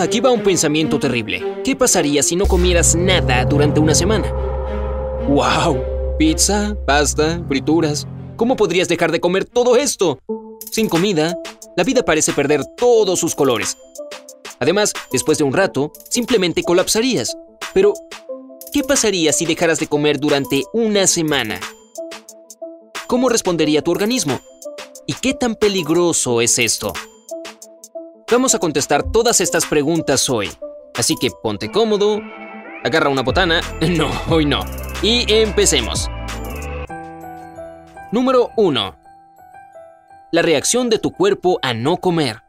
Aquí va un pensamiento terrible. ¿Qué pasaría si no comieras nada durante una semana? ¡Wow! Pizza, pasta, frituras. ¿Cómo podrías dejar de comer todo esto? Sin comida, la vida parece perder todos sus colores. Además, después de un rato, simplemente colapsarías. Pero, ¿qué pasaría si dejaras de comer durante una semana? ¿Cómo respondería tu organismo? ¿Y qué tan peligroso es esto? Vamos a contestar todas estas preguntas hoy. Así que ponte cómodo, agarra una botana. No, hoy no. Y empecemos. Número 1. La reacción de tu cuerpo a no comer.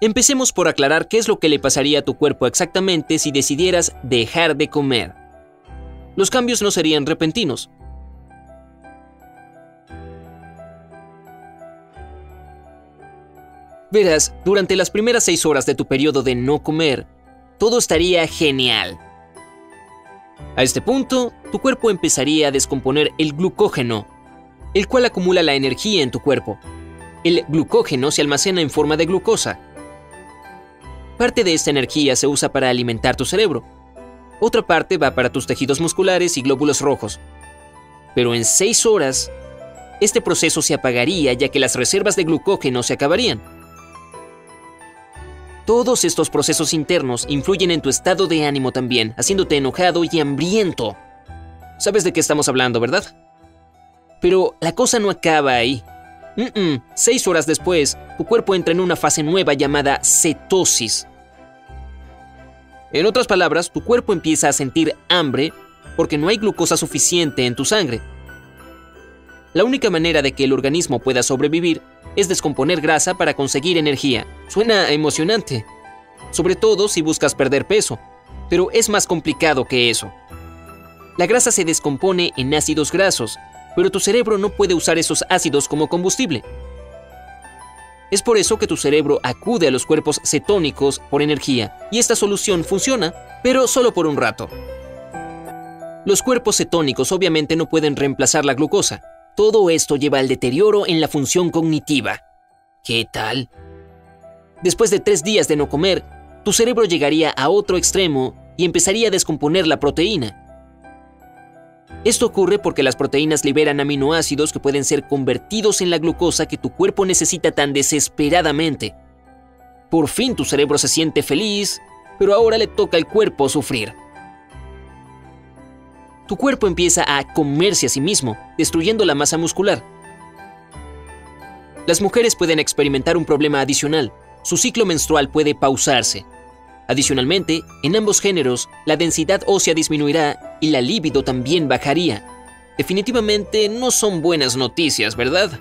Empecemos por aclarar qué es lo que le pasaría a tu cuerpo exactamente si decidieras dejar de comer. Los cambios no serían repentinos. Verás, durante las primeras seis horas de tu periodo de no comer, todo estaría genial. A este punto, tu cuerpo empezaría a descomponer el glucógeno, el cual acumula la energía en tu cuerpo. El glucógeno se almacena en forma de glucosa. Parte de esta energía se usa para alimentar tu cerebro. Otra parte va para tus tejidos musculares y glóbulos rojos. Pero en seis horas, este proceso se apagaría ya que las reservas de glucógeno se acabarían. Todos estos procesos internos influyen en tu estado de ánimo también, haciéndote enojado y hambriento. Sabes de qué estamos hablando, ¿verdad? Pero la cosa no acaba ahí. Seis horas después, tu cuerpo entra en una fase nueva llamada cetosis. En otras palabras, tu cuerpo empieza a sentir hambre porque no hay glucosa suficiente en tu sangre. La única manera de que el organismo pueda sobrevivir es descomponer grasa para conseguir energía. Suena emocionante, sobre todo si buscas perder peso, pero es más complicado que eso. La grasa se descompone en ácidos grasos, pero tu cerebro no puede usar esos ácidos como combustible. Es por eso que tu cerebro acude a los cuerpos cetónicos por energía, y esta solución funciona, pero solo por un rato. Los cuerpos cetónicos obviamente no pueden reemplazar la glucosa, todo esto lleva al deterioro en la función cognitiva. ¿Qué tal? Después de tres días de no comer, tu cerebro llegaría a otro extremo y empezaría a descomponer la proteína. Esto ocurre porque las proteínas liberan aminoácidos que pueden ser convertidos en la glucosa que tu cuerpo necesita tan desesperadamente. Por fin tu cerebro se siente feliz, pero ahora le toca al cuerpo sufrir tu cuerpo empieza a comerse a sí mismo, destruyendo la masa muscular. Las mujeres pueden experimentar un problema adicional. Su ciclo menstrual puede pausarse. Adicionalmente, en ambos géneros, la densidad ósea disminuirá y la libido también bajaría. Definitivamente no son buenas noticias, ¿verdad?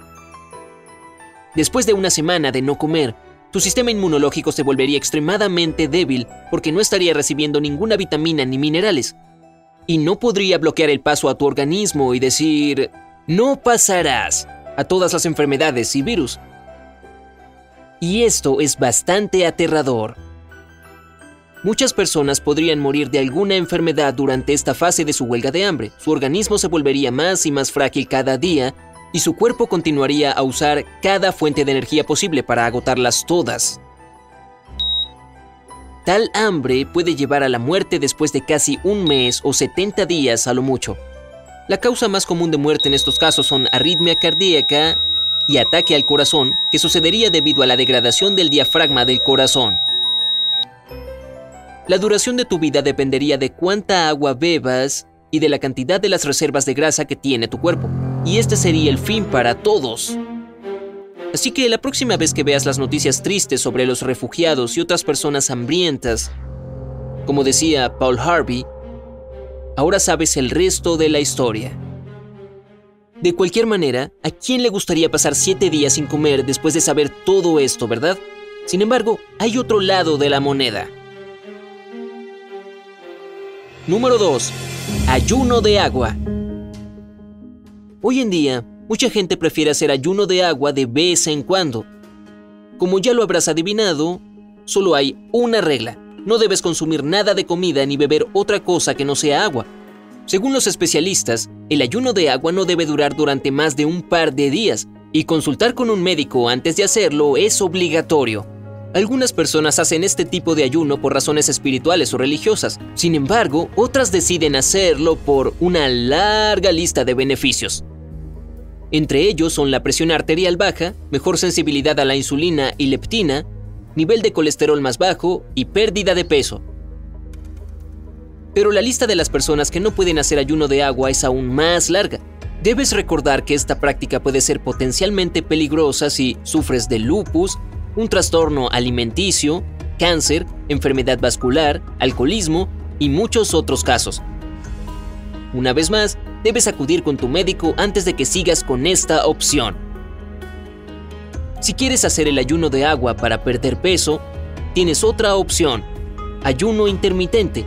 Después de una semana de no comer, tu sistema inmunológico se volvería extremadamente débil porque no estaría recibiendo ninguna vitamina ni minerales y no podría bloquear el paso a tu organismo y decir, no pasarás a todas las enfermedades y virus. Y esto es bastante aterrador. Muchas personas podrían morir de alguna enfermedad durante esta fase de su huelga de hambre. Su organismo se volvería más y más frágil cada día y su cuerpo continuaría a usar cada fuente de energía posible para agotarlas todas. Tal hambre puede llevar a la muerte después de casi un mes o 70 días a lo mucho. La causa más común de muerte en estos casos son arritmia cardíaca y ataque al corazón, que sucedería debido a la degradación del diafragma del corazón. La duración de tu vida dependería de cuánta agua bebas y de la cantidad de las reservas de grasa que tiene tu cuerpo. Y este sería el fin para todos. Así que la próxima vez que veas las noticias tristes sobre los refugiados y otras personas hambrientas, como decía Paul Harvey, ahora sabes el resto de la historia. De cualquier manera, ¿a quién le gustaría pasar siete días sin comer después de saber todo esto, verdad? Sin embargo, hay otro lado de la moneda. Número 2. Ayuno de agua. Hoy en día, mucha gente prefiere hacer ayuno de agua de vez en cuando. Como ya lo habrás adivinado, solo hay una regla. No debes consumir nada de comida ni beber otra cosa que no sea agua. Según los especialistas, el ayuno de agua no debe durar durante más de un par de días y consultar con un médico antes de hacerlo es obligatorio. Algunas personas hacen este tipo de ayuno por razones espirituales o religiosas. Sin embargo, otras deciden hacerlo por una larga lista de beneficios. Entre ellos son la presión arterial baja, mejor sensibilidad a la insulina y leptina, nivel de colesterol más bajo y pérdida de peso. Pero la lista de las personas que no pueden hacer ayuno de agua es aún más larga. Debes recordar que esta práctica puede ser potencialmente peligrosa si sufres de lupus, un trastorno alimenticio, cáncer, enfermedad vascular, alcoholismo y muchos otros casos. Una vez más, debes acudir con tu médico antes de que sigas con esta opción. Si quieres hacer el ayuno de agua para perder peso, tienes otra opción, ayuno intermitente.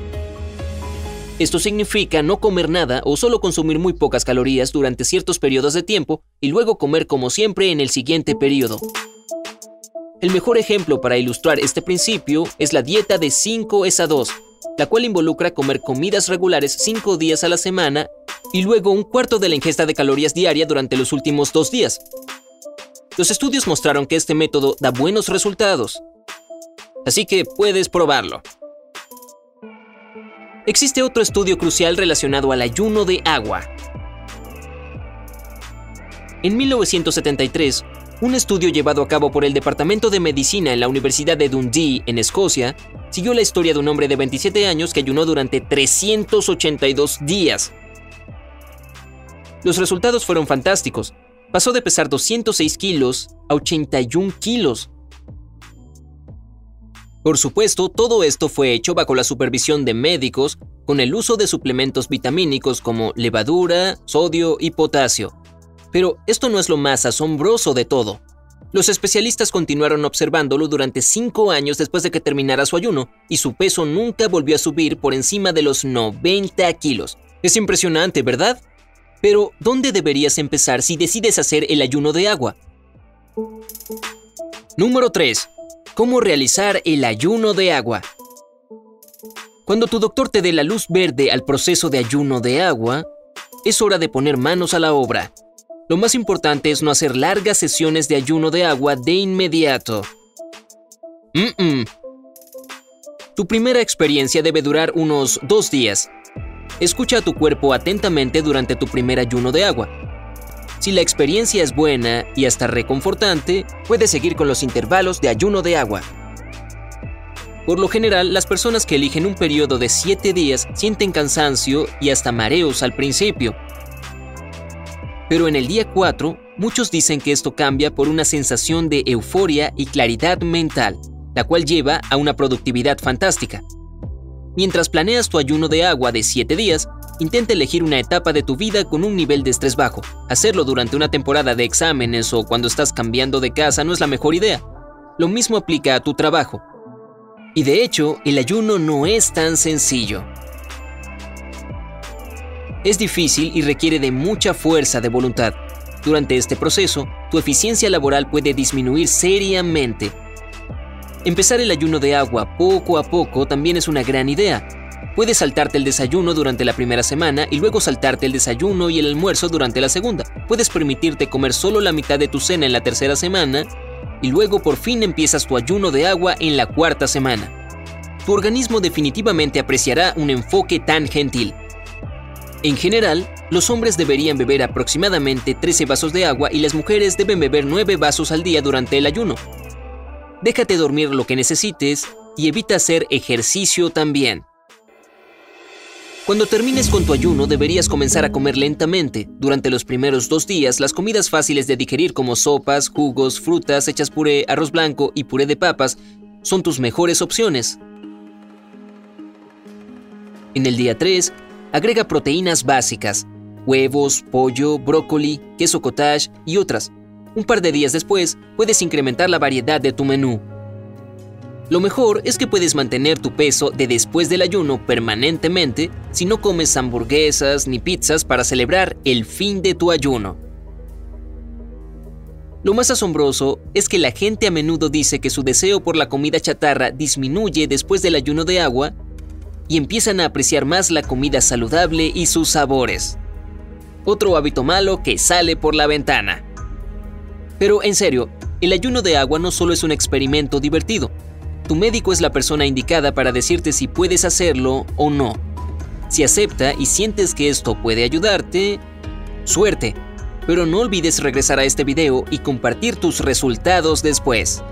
Esto significa no comer nada o solo consumir muy pocas calorías durante ciertos periodos de tiempo y luego comer como siempre en el siguiente periodo. El mejor ejemplo para ilustrar este principio es la dieta de 5 a 2, la cual involucra comer comidas regulares 5 días a la semana y luego un cuarto de la ingesta de calorías diaria durante los últimos dos días. Los estudios mostraron que este método da buenos resultados, así que puedes probarlo. Existe otro estudio crucial relacionado al ayuno de agua. En 1973, un estudio llevado a cabo por el Departamento de Medicina en la Universidad de Dundee, en Escocia, siguió la historia de un hombre de 27 años que ayunó durante 382 días. Los resultados fueron fantásticos. Pasó de pesar 206 kilos a 81 kilos. Por supuesto, todo esto fue hecho bajo la supervisión de médicos con el uso de suplementos vitamínicos como levadura, sodio y potasio. Pero esto no es lo más asombroso de todo. Los especialistas continuaron observándolo durante cinco años después de que terminara su ayuno, y su peso nunca volvió a subir por encima de los 90 kilos. Es impresionante, ¿verdad? Pero, ¿dónde deberías empezar si decides hacer el ayuno de agua? Número 3. ¿Cómo realizar el ayuno de agua? Cuando tu doctor te dé la luz verde al proceso de ayuno de agua, es hora de poner manos a la obra. Lo más importante es no hacer largas sesiones de ayuno de agua de inmediato. Tu primera experiencia debe durar unos dos días. Escucha a tu cuerpo atentamente durante tu primer ayuno de agua. Si la experiencia es buena y hasta reconfortante, puedes seguir con los intervalos de ayuno de agua. Por lo general, las personas que eligen un periodo de 7 días sienten cansancio y hasta mareos al principio, pero en el día 4, muchos dicen que esto cambia por una sensación de euforia y claridad mental, la cual lleva a una productividad fantástica. Mientras planeas tu ayuno de agua de 7 días, intenta elegir una etapa de tu vida con un nivel de estrés bajo. Hacerlo durante una temporada de exámenes o cuando estás cambiando de casa no es la mejor idea. Lo mismo aplica a tu trabajo. Y de hecho, el ayuno no es tan sencillo. Es difícil y requiere de mucha fuerza de voluntad. Durante este proceso, tu eficiencia laboral puede disminuir seriamente. Empezar el ayuno de agua poco a poco también es una gran idea. Puedes saltarte el desayuno durante la primera semana y luego saltarte el desayuno y el almuerzo durante la segunda. Puedes permitirte comer solo la mitad de tu cena en la tercera semana y luego por fin empiezas tu ayuno de agua en la cuarta semana. Tu organismo definitivamente apreciará un enfoque tan gentil. En general, los hombres deberían beber aproximadamente 13 vasos de agua y las mujeres deben beber 9 vasos al día durante el ayuno. Déjate dormir lo que necesites y evita hacer ejercicio también. Cuando termines con tu ayuno deberías comenzar a comer lentamente. Durante los primeros dos días, las comidas fáciles de digerir como sopas, jugos, frutas, hechas puré, arroz blanco y puré de papas son tus mejores opciones. En el día 3, Agrega proteínas básicas, huevos, pollo, brócoli, queso cottage y otras. Un par de días después, puedes incrementar la variedad de tu menú. Lo mejor es que puedes mantener tu peso de después del ayuno permanentemente si no comes hamburguesas ni pizzas para celebrar el fin de tu ayuno. Lo más asombroso es que la gente a menudo dice que su deseo por la comida chatarra disminuye después del ayuno de agua y empiezan a apreciar más la comida saludable y sus sabores. Otro hábito malo que sale por la ventana. Pero en serio, El ayuno de agua no solo es un experimento divertido. Tu médico es la persona indicada para decirte si puedes hacerlo o no. Si acepta y sientes que esto puede ayudarte, suerte. Pero no olvides regresar a este video y compartir tus resultados después.